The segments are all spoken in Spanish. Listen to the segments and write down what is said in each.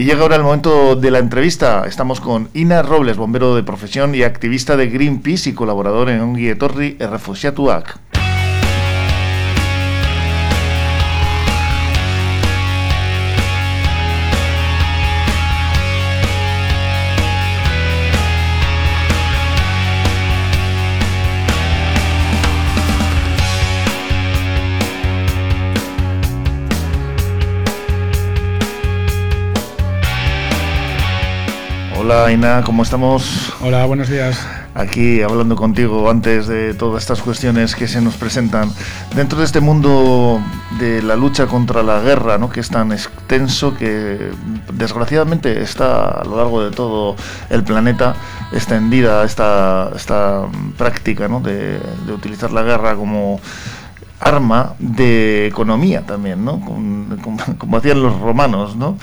Y llega ahora el momento de la entrevista. Estamos con Ina Robles, bombero de profesión y activista de Greenpeace y colaborador en Ongi Etorri Errefusiatuak. Hola Aina, ¿cómo estamos? Hola, buenos días. Aquí hablando contigo antes de todas estas cuestiones que se nos presentan. Dentro de este mundo de la lucha contra la guerra, ¿no? que es tan extenso que desgraciadamente está a lo largo de todo el planeta extendida esta, esta práctica ¿no? de, de utilizar la guerra como arma de economía también, ¿no? Como, hacían los romanos, ¿no?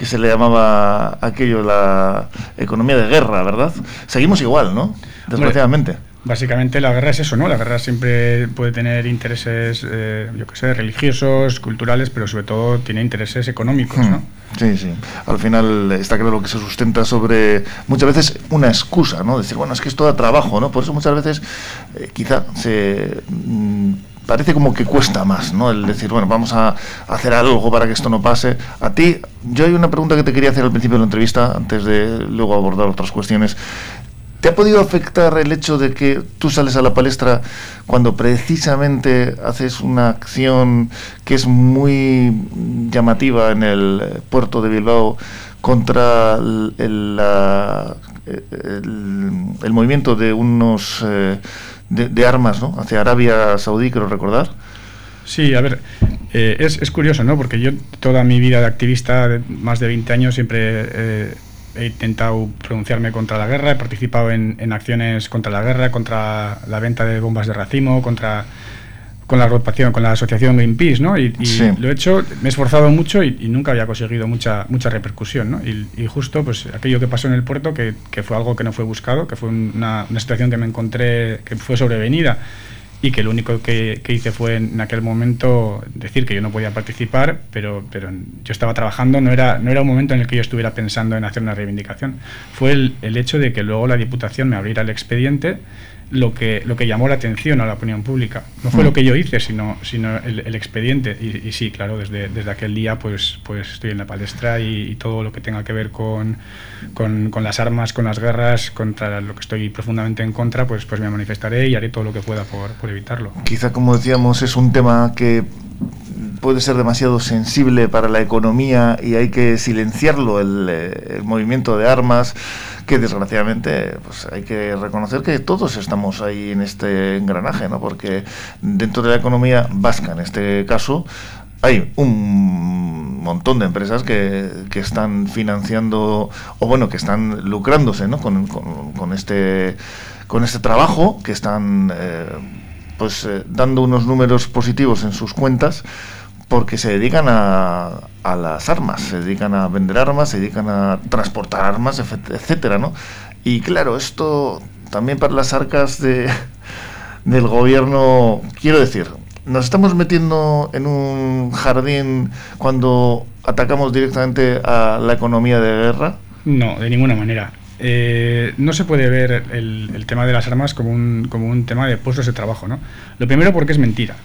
Que se le llamaba aquello la economía de guerra, ¿verdad? Seguimos igual, ¿no? Desgraciadamente. básicamente la guerra es eso, ¿no? La guerra siempre puede tener intereses, eh, yo qué sé, religiosos, culturales, pero sobre todo tiene intereses económicos, ¿no? Hmm. Sí, sí. Al final está claro que se sustenta sobre muchas veces una excusa, ¿no? Decir, bueno, es que esto da trabajo, ¿no? Por eso muchas veces eh, quizá se mm, parece como que cuesta más, ¿no? El decir, bueno, vamos a hacer algo para que esto no pase. A ti, yo hay una pregunta que te quería hacer al principio de la entrevista, antes de luego abordar otras cuestiones. ¿Te ha podido afectar el hecho de que tú sales a la palestra cuando precisamente haces una acción que es muy llamativa en el puerto de Bilbao contra el, el, movimiento de unos... Eh, de, armas ¿no? hacia Arabia Saudí, creo recordar. Sí, a ver, eh, es, es, curioso, ¿no? Porque yo toda mi vida de activista, de más de 20 años, siempre eh, he intentado pronunciarme contra la guerra, he participado en, en, acciones contra la guerra, contra la venta de bombas de racimo, contra con la agrupación, con la asociación Greenpeace, ¿no? Y, lo he hecho, me he esforzado mucho y, nunca había conseguido mucha mucha repercusión, ¿no? Y, justo, pues aquello que pasó en el puerto, que, que, fue algo que no fue buscado, que fue una, una, situación que me encontré, que fue sobrevenida y que lo único que, que, hice fue en aquel momento decir que yo no podía participar, pero, pero yo estaba trabajando, no era, no era un momento en el que yo estuviera pensando en hacer una reivindicación. Fue el, el hecho de que luego la Diputación me abriera el expediente lo que, lo que llamó la atención a la opinión pública. No fue lo mm. que yo hice, sino, sino el, expediente. Y, sí, claro, desde, desde aquel día pues, pues estoy en la palestra y, todo lo que tenga que ver con, con, con, las armas, con las guerras, contra lo que estoy profundamente en contra, pues, pues me manifestaré y haré todo lo que pueda por, por evitarlo. Quizá, como decíamos, es un tema que puede ser demasiado sensible para la economía y hay que silenciarlo, el, eh, el movimiento de armas que desgraciadamente pues hay que reconocer que todos estamos ahí en este engranaje, ¿no? porque dentro de la economía vasca, en este caso, hay un montón de empresas que, que están financiando o bueno que están lucrándose ¿no? con, con, este con este trabajo que están eh, pues eh, dando unos números positivos en sus cuentas porque se dedican a, a, las armas, se dedican a vender armas, se dedican a transportar armas, etcétera, ¿no? Y claro, esto también para las arcas de, del gobierno, quiero decir, nos estamos metiendo en un jardín cuando atacamos directamente a la economía de guerra. No, de ninguna manera. Eh, no se puede ver el, tema de las armas como un, como un tema de puestos de trabajo. ¿no? Lo primero porque es mentira.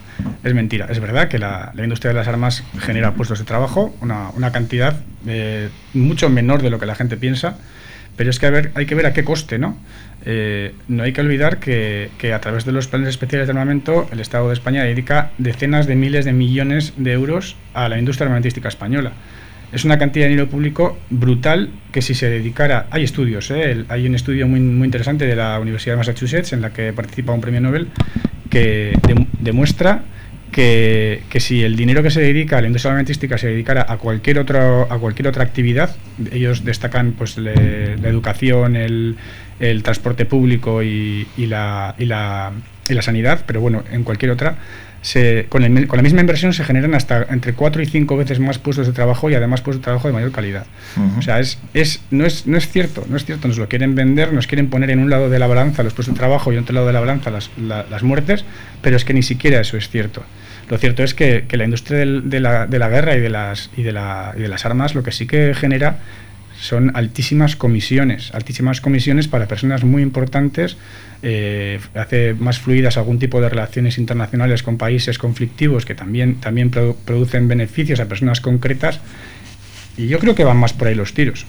Es mentira. Es verdad que la, industria de las armas genera puestos de trabajo, una, cantidad eh, mucho menor de lo que la gente piensa, pero es que hay que ver a qué coste. ¿no? Eh, no hay que olvidar que, a través de los planes especiales de armamento el Estado de España dedica decenas de miles de millones de euros a la industria armamentística española es una cantidad de dinero público brutal que si se dedicara, hay estudios, ¿eh? hay un estudio muy, interesante de la Universidad de Massachusetts en la que participa un premio Nobel que demuestra que, que, si el dinero que se dedica a la industria armamentística se dedicara a cualquier otro, a cualquier otra actividad, ellos destacan pues la educación, el, el, transporte público y, la, y, la, y la sanidad, pero bueno, en cualquier otra, con, la misma inversión se generan hasta entre 4 y 5 veces más puestos de trabajo y además puestos de trabajo de mayor calidad. O sea, es, es, no, es, no es cierto, no es cierto, nos lo quieren vender, nos quieren poner en un lado de la balanza los puestos de trabajo y en otro lado de la balanza las, las muertes, pero es que ni siquiera eso es cierto. Lo cierto es que, la industria de, la, de, la, guerra y de, las, y, de la, y de las armas lo que sí que genera son altísimas comisiones, altísimas comisiones para personas muy importantes, eh, hace más fluidas algún tipo de relaciones internacionales con países conflictivos que también, también producen beneficios a personas concretas y yo creo que van más por ahí los tiros.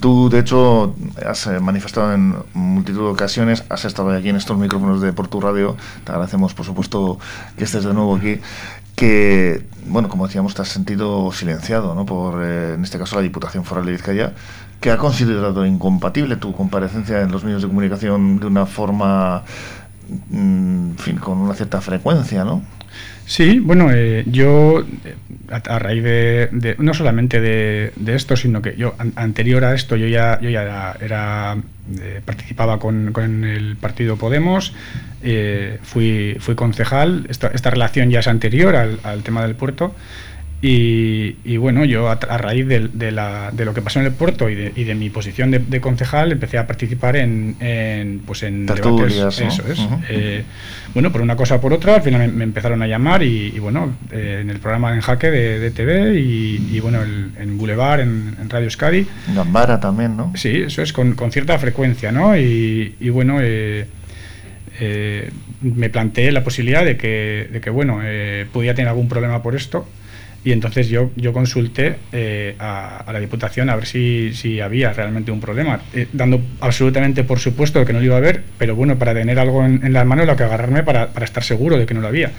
Tú, de hecho, has eh, manifestado en multitud de ocasiones, has estado aquí en estos micrófonos de Portu Radio, te agradecemos, por supuesto, que estés de nuevo aquí, que, bueno, como decíamos, te has sentido silenciado, ¿no? Por, eh, en este caso, la Diputación Foral de Vizcaya, que ha considerado incompatible tu comparecencia en los medios de comunicación de una forma, mm, en fin, con una cierta frecuencia, ¿no? Sí, bueno, eh, yo eh, a, raíz de, no solamente de, esto, sino que yo anterior a esto yo ya yo ya era, eh, participaba con, con, el partido Podemos, fui fui concejal. Esta, esta relación ya es anterior al, al tema del puerto. Y, bueno, yo a, raíz de, de, la, de, lo que pasó en el puerto y de, y de mi posición de, concejal empecé a participar en, en pues en debates. Eso es. Eh, bueno, por una cosa o por otra, al final me, empezaron a llamar y, bueno, eh, en el programa En Jaque de, TV y, bueno, en Boulevard, en, Radio Euskadi. Gambara también, ¿no? Sí, eso es, con, con cierta frecuencia, ¿no? Y, bueno, eh, me planteé la posibilidad de que, de que bueno, podía tener algún problema por esto y entonces yo, yo consulté eh, a, la Diputación a ver si, si había realmente un problema, eh, dando absolutamente por supuesto que no lo iba a haber, pero bueno, para tener algo en, en las manos lo que agarrarme para, para, estar seguro de que no lo había.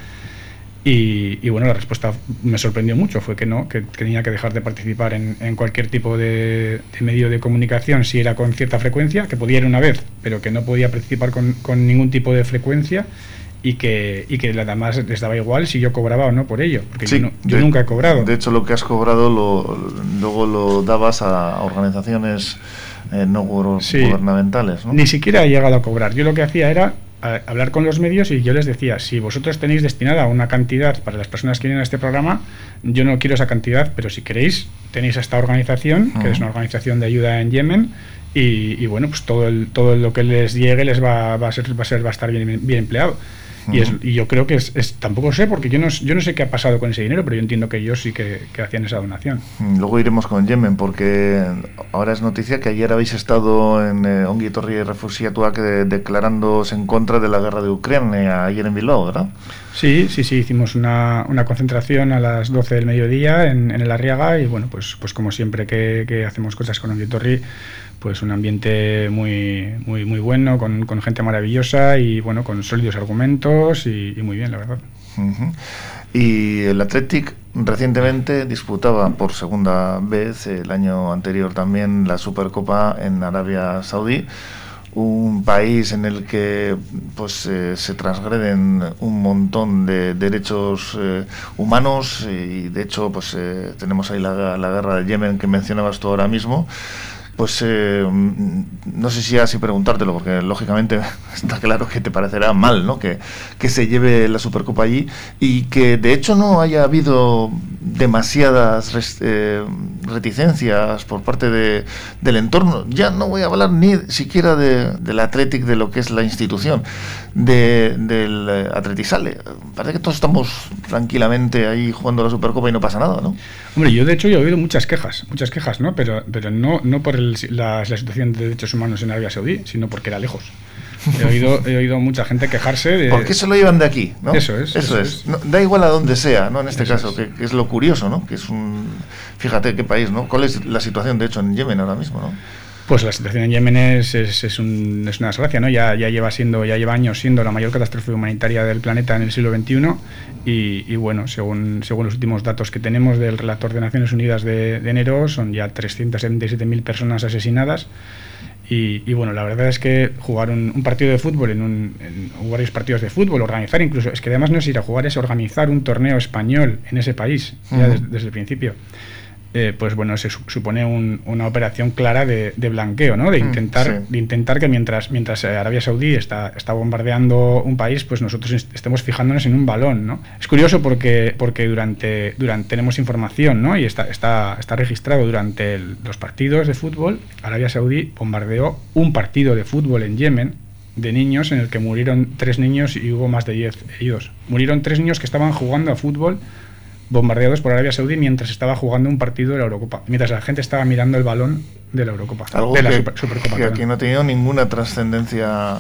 Y, y, bueno, la respuesta me sorprendió mucho, fue que no, que, tenía que dejar de participar en, en cualquier tipo de, de, medio de comunicación si era con cierta frecuencia, que podía ir una vez, pero que no podía participar con, con ningún tipo de frecuencia y que, y que además les daba igual si yo cobraba o no por ello, porque yo, nunca he cobrado. De hecho, lo que has cobrado lo, luego lo dabas a organizaciones eh, no gubernamentales. Ni siquiera he llegado a cobrar. Yo lo que hacía era hablar con los medios y yo les decía, si vosotros tenéis destinada una cantidad para las personas que vienen a este programa, yo no quiero esa cantidad, pero si queréis, tenéis esta organización, que es una organización de ayuda en Yemen, y, bueno, pues todo, el, todo lo que les llegue les va, va, a, ser, va a ser va a estar bien, bien empleado. Y, yo creo que es, tampoco sé, porque yo no, yo no sé qué ha pasado con ese dinero, pero yo entiendo que ellos sí que, hacían esa donación. Mm, luego iremos con Yemen, porque ahora es noticia que ayer habéis estado en eh, Ongi Torri y declarándose en contra de la guerra de Ucrania, ayer en Bilbao, ¿verdad? Sí, sí, sí, hicimos una, una concentración a las 12 del mediodía en, en el Arriaga y bueno, pues, pues como siempre que, que hacemos cosas con Ongi Torri pues un ambiente muy, muy, muy bueno, con, con gente maravillosa y bueno, con sólidos argumentos y, muy bien, la verdad. Y el Athletic recientemente disputaba por segunda vez, el año anterior también, la Supercopa en Arabia Saudí un país en el que pues eh, se transgreden un montón de derechos eh, humanos y de hecho pues eh, tenemos ahí la, la, guerra de Yemen que mencionabas tú ahora mismo pues eh, no sé si así preguntártelo, porque lógicamente está claro que te parecerá mal, ¿no? Que, que se lleve la Supercopa allí y que de hecho no haya habido demasiadas eh, reticencias por parte de, del entorno. Ya no voy a hablar ni siquiera de, del Athletic, de lo que es la institución, de, del eh, Atletisale. Parece que todos estamos tranquilamente ahí jugando la Supercopa y no pasa nada, ¿no? Hombre, yo de hecho he oído muchas quejas, muchas quejas, ¿no? Pero, pero no, no por la, la situación de derechos humanos en Arabia Saudí, sino porque era lejos. He oído, he oído mucha gente quejarse de... ¿Por qué se lo llevan de aquí? ¿no? Eso es. Eso, es. da igual a donde sea, ¿no? En este caso, Que, es lo curioso, ¿no? Que es un... Fíjate qué país, ¿no? ¿Cuál es la situación, de hecho, en Yemen ahora mismo, ¿no? Pues la situación en Yemen es, es, es, un, es una desgracia, ¿no? Ya, ya, lleva siendo, ya lleva años siendo la mayor catástrofe humanitaria del planeta en el siglo XXI y, y bueno, según, según los últimos datos que tenemos del relator de Naciones Unidas de, de enero, son ya 377.000 personas asesinadas y, bueno, la verdad es que jugar un, partido de fútbol, en, un, en, varios partidos de fútbol, organizar incluso, es que además no es ir a jugar, es organizar un torneo español en ese país, ya desde el principio. Eh, pues bueno, se supone una operación clara de, blanqueo, ¿no? De mm, intentar, de intentar que mientras, mientras Arabia Saudí está, está bombardeando un país, pues nosotros estemos fijándonos en un balón, ¿no? Es curioso porque, porque durante, durante tenemos información, ¿no? Y está, está, está registrado durante los partidos de fútbol, Arabia Saudí bombardeó un partido de fútbol en Yemen de niños en el que murieron tres niños y hubo más de diez heridos. Murieron tres niños que estaban jugando a fútbol bombardeados por Arabia Saudí mientras estaba jugando un partido de la Eurocopa, mientras la gente estaba mirando el balón de la Eurocopa, Algo de la que, Super- Supercopa. que aquí no ha tenido ninguna trascendencia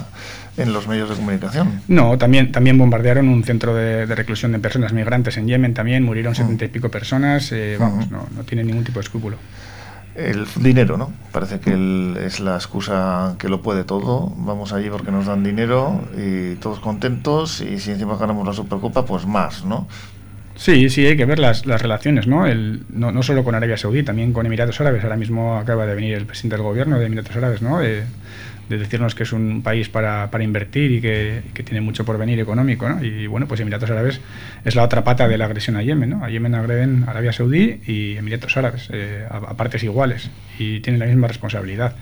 en los medios de comunicación. No, también, también bombardearon un centro de, de reclusión de personas migrantes en Yemen, también murieron setenta y pico personas, eh, vamos, Ujú. no, no tiene ningún tipo de escrúpulo. El dinero, ¿no? Parece que el- es la excusa que lo puede todo. Vamos allí porque nos dan dinero y todos contentos y si encima ganamos la Supercopa, pues más, ¿no? Sí, sí, hay que ver las, las relaciones, ¿no? El, no, no solo con Arabia Saudí, también con Emiratos Árabes. Ahora mismo acaba de venir el presidente del gobierno de Emiratos Árabes, ¿no? De, de decirnos que es un país para, para invertir y que, que tiene mucho porvenir económico, ¿no? Y bueno, pues Emiratos Árabes es la otra pata de la agresión a Yemen, ¿no? A Yemen agreden Arabia Saudí y Emiratos Árabes, eh, a partes iguales, y tienen la misma responsabilidad.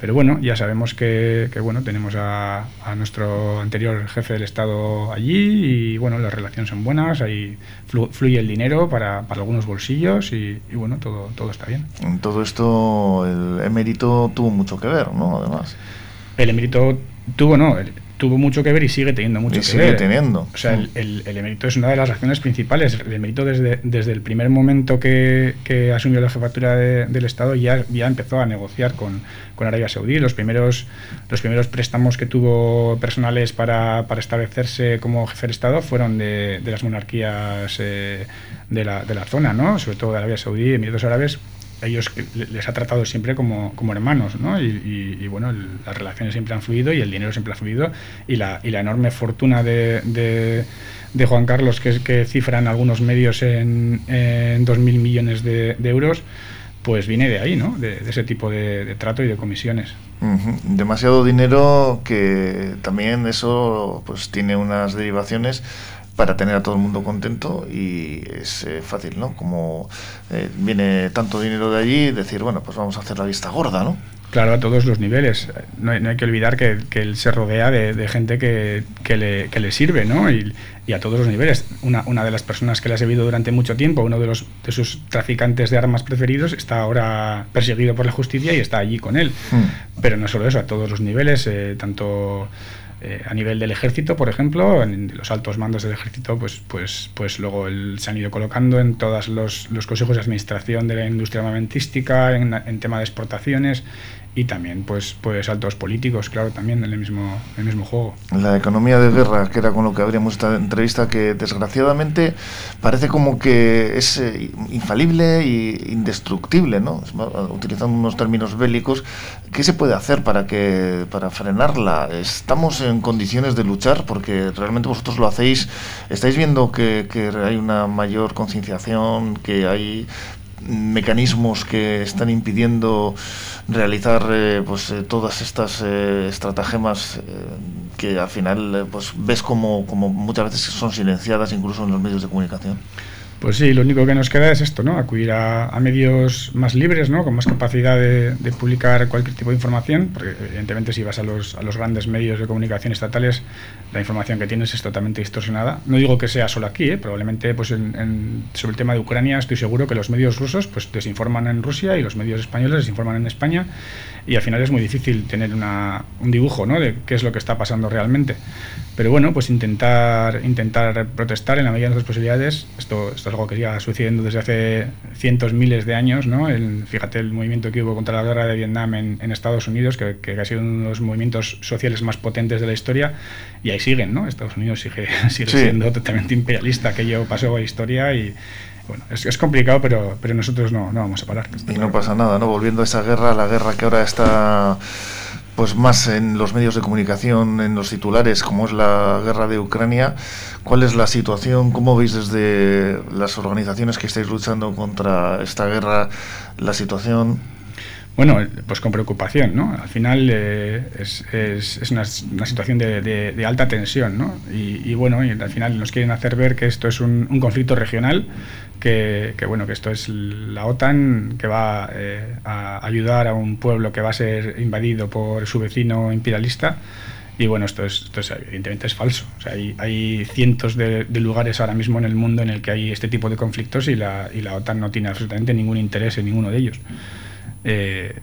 Pero bueno, ya sabemos que, que, bueno, tenemos a, a nuestro anterior jefe del Estado allí y bueno, las relaciones son buenas, ahí flu- fluye el dinero para, para algunos bolsillos y, y, bueno, todo, todo está bien. En todo esto el emérito tuvo mucho que ver, ¿no? Además. El emérito tuvo, no, el- tuvo mucho que ver y sigue teniendo mucho Y que sigue ver. teniendo. O sea, el, el- el emérito es una de las razones principales. El emérito desde, desde el primer momento que, que asumió la jefatura de- del Estado ya, ya empezó a negociar con, con Arabia Saudí. Los primeros, los primeros préstamos que tuvo personales para, para establecerse como jefe de Estado fueron de, de las monarquías eh, de, la, de la zona, ¿no? sobre todo de Arabia Saudí, Emiratos Árabes. Ellos les ha tratado siempre como, como hermanos, ¿no? Y, y- bueno, las relaciones siempre han fluido y el dinero siempre ha fluido y la, y la enorme fortuna de, de, de Juan Carlos, que, que cifran algunos medios en, en 2.000 millones de, euros, pues viene de ahí, ¿no? De, ese tipo de, de trato y de comisiones. Demasiado dinero que también eso pues tiene unas derivaciones para tener a todo el mundo contento y es eh, fácil, ¿no? Como eh, viene tanto dinero de allí, decir, bueno, pues vamos a hacer la vista gorda, ¿no? Claro, a todos los niveles. No hay, no hay que olvidar que, que él se rodea de, de gente que, que, le, que le sirve, ¿no? Y, y, a todos los niveles. Una, una de las personas que le ha servido durante mucho tiempo, uno de, los, de sus traficantes de armas preferidos, está ahora perseguido por la justicia y está allí con él. Hmm. Pero no solo eso, a todos los niveles, eh, tanto eh, a nivel del ejército, por ejemplo, en los altos mandos del ejército, pues, pues, pues luego el, se han ido colocando en todos los, los, consejos de administración de la industria armamentística, en, en tema de exportaciones y también pues pues altos políticos claro también en el mismo en el mismo juego. La economía de guerra que era con lo que abrimos esta entrevista que desgraciadamente parece como que es eh, infalible e indestructible no utilizando unos términos bélicos qué se puede hacer para que para frenarla estamos en condiciones de luchar porque realmente vosotros lo hacéis estáis viendo que, que hay una mayor concienciación que hay mecanismos que están impidiendo realizar eh, pues eh, todas estas eh, estratagemas eh, que al final eh, pues ves como, como muchas veces son silenciadas incluso en los medios de comunicación. Pues sí, lo único que nos queda es esto, ¿no? Acudir a, medios más libres, ¿no? Con más capacidad de, de, publicar cualquier tipo de información, porque evidentemente si vas a los, a los grandes medios de comunicación estatales, la información que tienes es totalmente distorsionada. No digo que sea solo aquí, ¿eh? probablemente pues en, en, sobre el tema de Ucrania estoy seguro que los medios rusos pues desinforman en Rusia y los medios españoles desinforman en España y al final es muy difícil tener una, un dibujo, ¿no? De qué es lo que está pasando realmente. Pero bueno, pues intentar, intentar protestar en la medida de nuestras posibilidades, esto, esto es algo que ya sucediendo desde hace cientos, miles de años, ¿no? El, fíjate el movimiento que hubo contra la guerra de Vietnam en, en Estados Unidos, que, que, ha sido uno de los movimientos sociales más potentes de la historia, y ahí siguen, ¿no? Estados Unidos sigue, sigue sí. siendo totalmente imperialista, aquello pasó a la historia y bueno, es, complicado, pero, pero nosotros no, no vamos a parar. Y no pasa nada, ¿no? Volviendo a esa guerra, la guerra que ahora está pues más en los medios de comunicación, en los titulares, como es la guerra de Ucrania. ¿Cuál es la situación? ¿Cómo veis desde las organizaciones que estáis luchando contra esta guerra la situación? Bueno, pues con preocupación, ¿no? Al final eh, es, una, situación de, de, alta tensión, ¿no? Y, y, bueno, al final nos quieren hacer ver que esto es un, conflicto regional, que, que, bueno, que esto es la OTAN que va eh, a ayudar a un pueblo que va a ser invadido por su vecino imperialista. Y bueno, esto, es, esto es, evidentemente es falso. O sea, hay, cientos de, de, lugares ahora mismo en el mundo en el que hay este tipo de conflictos y la, y la OTAN no tiene absolutamente ningún interés en ninguno de ellos. Eh,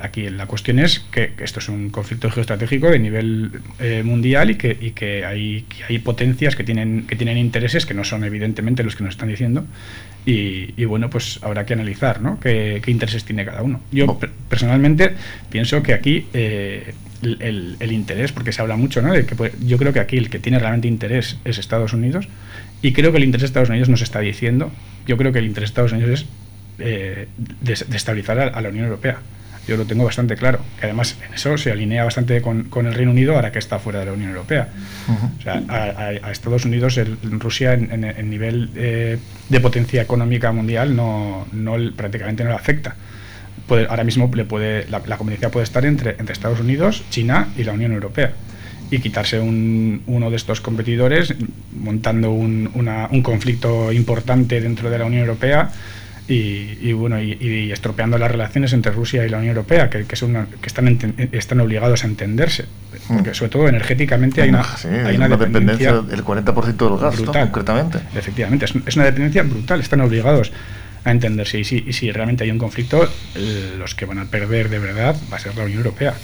aquí la cuestión es que, esto es un conflicto geoestratégico de nivel eh, mundial y, que, y que, hay, hay potencias que tienen, que tienen intereses que no son evidentemente los que nos están diciendo y, bueno, pues habrá que analizar ¿no? qué, intereses tiene cada uno. Yo personalmente pienso que aquí eh, el, el, interés, porque se habla mucho, ¿no? De que yo creo que aquí el que tiene realmente interés es Estados Unidos y creo que el interés de Estados Unidos nos está diciendo, yo creo que el interés de Estados Unidos es eh, de, estabilizar a, la Unión Europea. Yo lo tengo bastante claro, que además en eso se alinea bastante con, el Reino Unido ahora que está fuera de la Unión Europea. O sea, a, Estados Unidos, el, Rusia en, el nivel eh, de potencia económica mundial no, no prácticamente no le afecta. ahora mismo le puede, la, la competencia puede estar entre, entre Estados Unidos, China y la Unión Europea y quitarse un, uno de estos competidores montando un, un conflicto importante dentro de la Unión Europea y, bueno y, estropeando las relaciones entre Rusia y la Unión Europea que, que, son que están están obligados a entenderse porque sobre todo energéticamente hay una, hay una, dependencia, del 40% del gas concretamente. Efectivamente es, es, una dependencia brutal están obligados a entenderse. Y si, y si realmente hay un conflicto, los que van a perder de verdad va a ser la Unión Europea.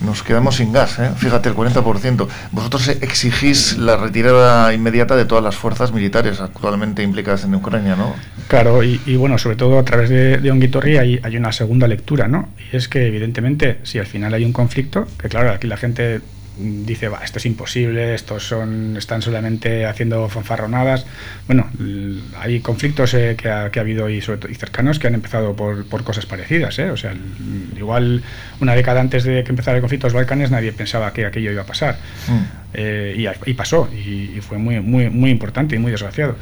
Nos quedamos sin gas, ¿eh? fíjate, el 40%. Vosotros exigís la retirada inmediata de todas las fuerzas militares actualmente implicadas en Ucrania, ¿no? Claro, y, bueno, sobre todo a través de, de Onguitorri hay, hay una segunda lectura, ¿no? Y es que evidentemente, si al final hay un conflicto, que claro, aquí la gente dice, va, esto es imposible, estos son, están solamente haciendo fanfarronadas. Bueno, hay conflictos eh, que, ha, que, ha, habido y, sobre y cercanos que han empezado por, por cosas parecidas. Eh. O sea, igual una década antes de que empezara el conflicto de los Balcanes nadie pensaba que aquello iba a pasar. Mm. Eh, y, pasó, y, fue muy, muy, muy importante y muy desgraciado.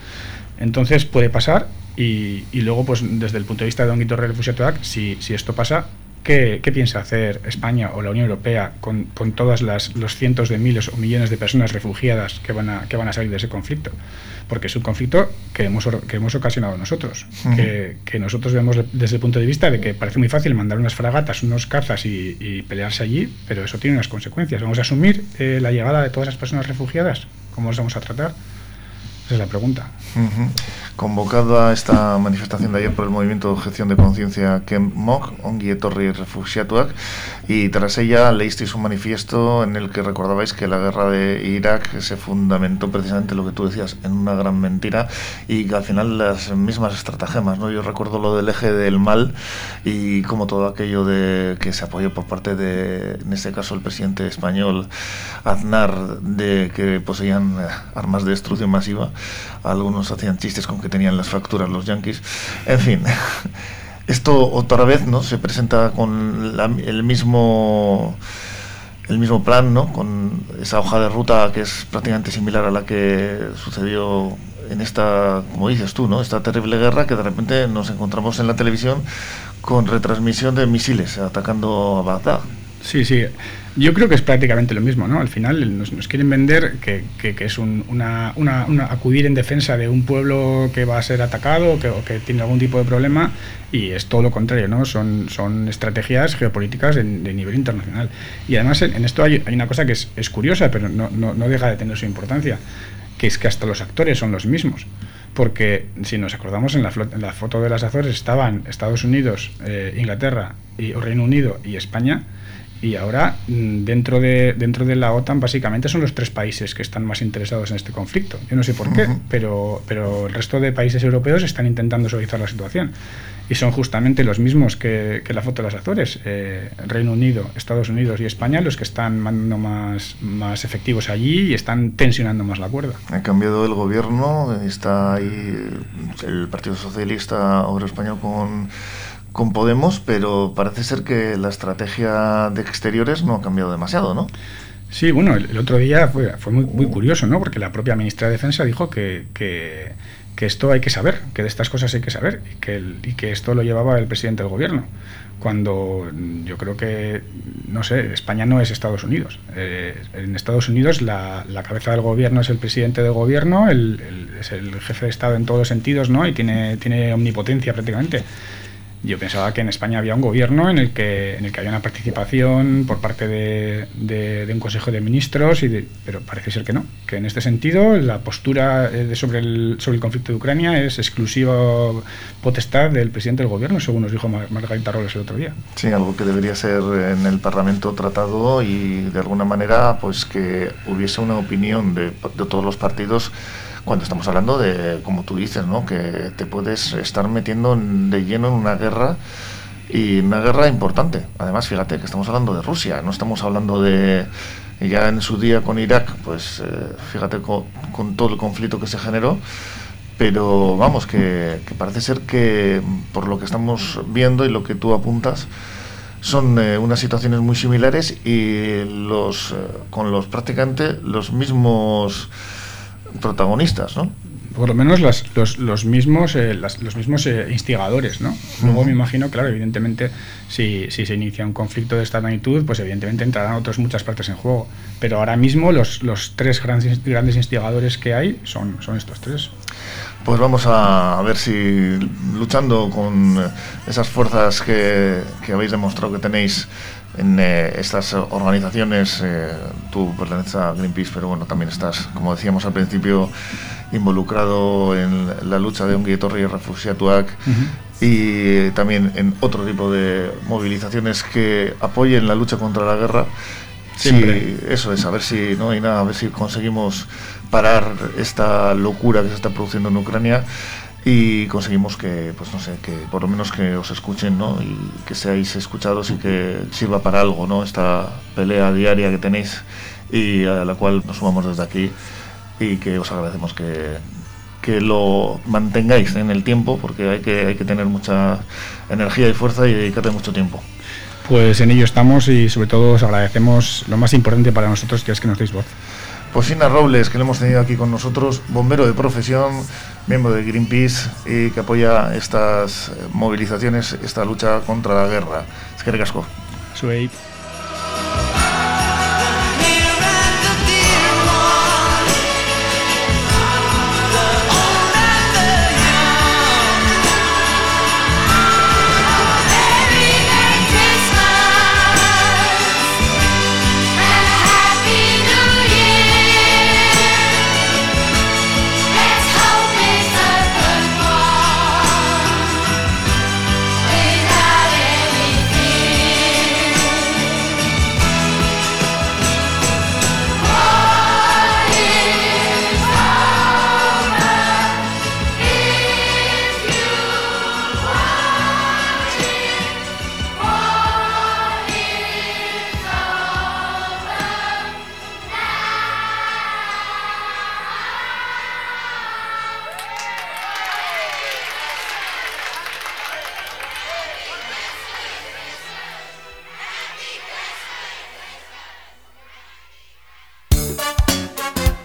Entonces puede pasar y, y, luego, pues desde el punto de vista de Don Guito Refugiato si, si esto pasa, ¿Qué, piensa hacer España o la Unión Europea con, con todos los cientos de miles o millones de personas refugiadas que van, a, que van a salir de ese conflicto? Porque es un conflicto que hemos, que hemos ocasionado nosotros, que, que, nosotros vemos desde el punto de vista de que parece muy fácil mandar unas fragatas, unos cazas y, pelearse allí, pero eso tiene unas consecuencias. ¿Vamos a asumir eh, la llegada de todas esas personas refugiadas? ¿Cómo las vamos a tratar? Esa es la pregunta. Convocada esta manifestación de ayer por el movimiento de objeción de conciencia Kemok, Ongi Etorri Refugiatuak, y tras ella leísteis un manifiesto en el que recordabais que la guerra de Irak se fundamentó precisamente lo que tú decías, en una gran mentira y que al final las mismas estratagemas, ¿no? Yo recuerdo lo del eje del mal y como todo aquello de que se apoyó por parte de, en este caso, el presidente español Aznar, de que poseían armas de destrucción masiva, algunos hacían chistes con que tenían las facturas los yankees. En fin, esto otra vez no se presenta con el mismo el mismo plan, ¿no? Con esa hoja de ruta que es prácticamente similar a la que sucedió en esta, como dices tú, ¿no? Esta terrible guerra que de repente nos encontramos en la televisión con retransmisión de misiles atacando a Bagdad. Sí, sí. Yo creo que es prácticamente lo mismo, ¿no? Al final nos, quieren vender que, que, es una, una, acudir en defensa de un pueblo que va a ser atacado que, o que tiene algún tipo de problema y es todo lo contrario, ¿no? Son, son estrategias geopolíticas de, nivel internacional. Y además en, esto hay, una cosa que es, es curiosa, pero no, no, no deja de tener su importancia, que es que hasta los actores son los mismos porque si nos acordamos en la, en la, foto de las Azores estaban Estados Unidos, eh, Inglaterra Reino Unido y España y ahora, mm, dentro de, dentro de la OTAN, básicamente son los tres países que están más interesados en este conflicto. Yo no sé por qué, pero, pero el resto de países europeos están intentando suavizar la situación. Y son justamente los mismos que, que la foto de las Azores, eh, Reino Unido, Estados Unidos y España, los que están mandando más, más efectivos allí y están tensionando más la cuerda. Ha cambiado el gobierno, está ahí el Partido Socialista Obrero Español con con Podemos, pero parece ser que la estrategia de exteriores no ha cambiado demasiado, ¿no? Sí, bueno, el, otro día fue, fue muy, muy, curioso, ¿no? Porque la propia ministra de Defensa dijo que, que, esto hay que saber, que de estas cosas hay que saber, y que, esto lo llevaba el presidente del gobierno. Cuando yo creo que, no sé, España no es Estados Unidos. Eh, en Estados Unidos la, la, cabeza del gobierno es el presidente del gobierno, el, es el jefe de Estado en todos los sentidos, ¿no? Y tiene, tiene omnipotencia prácticamente. Yo pensaba que en España había un gobierno en el que, en el que había una participación por parte de, de, un Consejo de Ministros, y pero parece ser que no, que en este sentido la postura eh, sobre, el, sobre el conflicto de Ucrania es exclusiva potestad del presidente del gobierno, según nos dijo Margarita Robles el otro día. Sí, algo que debería ser en el Parlamento tratado y de alguna manera pues que hubiese una opinión de, de todos los partidos cuando estamos hablando de, como tú dices, ¿no? que te puedes estar metiendo de lleno en una guerra y una guerra importante. Además, fíjate que estamos hablando de Rusia, no estamos hablando de ya en su día con Irak, pues eh, fíjate con, todo el conflicto que se generó, pero vamos, que, parece ser que por lo que estamos viendo y lo que tú apuntas, son eh, unas situaciones muy similares y los eh, con los prácticamente los mismos protagonistas, ¿no? Por lo menos los, los, mismos, eh, los mismos eh, instigadores, ¿no? Luego me imagino, claro, evidentemente, si, si, se inicia un conflicto de esta magnitud, pues evidentemente entrarán otras muchas partes en juego. Pero ahora mismo los, los tres grandes, grandes instigadores que hay son, son estos tres. Pues vamos a ver si luchando con esas fuerzas que, que habéis demostrado que tenéis en eh, estas organizaciones. Eh, tú perteneces a Greenpeace, pero bueno, también estás, como decíamos al principio, involucrado en la lucha de un y Refugiatuac y también en otro tipo de movilizaciones que apoyen la lucha contra la guerra. Sí, eso es, a ver si no hay nada, a ver si conseguimos parar esta locura que se está produciendo en Ucrania y conseguimos que, pues no sé, que por lo menos que os escuchen, ¿no? Y que seáis escuchados y que sirva para algo, ¿no? Esta pelea diaria que tenéis y a la cual nos sumamos desde aquí y que os agradecemos que, que lo mantengáis en el tiempo porque hay que, hay que tener mucha energía y fuerza y dedicarle mucho tiempo. Pues en ello estamos y sobre todo os agradecemos lo más importante para nosotros que es que nos deis voz. Pues Ina Robles, que le hemos tenido aquí con nosotros, bombero de profesión, miembro de Greenpeace y que apoya estas movilizaciones, esta lucha contra la guerra. Es que recasco. Suey.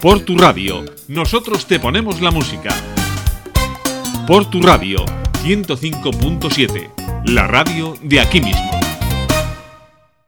Por tu radio, nosotros te ponemos la música. Por tu radio, 105.7, la radio de aquí mismo.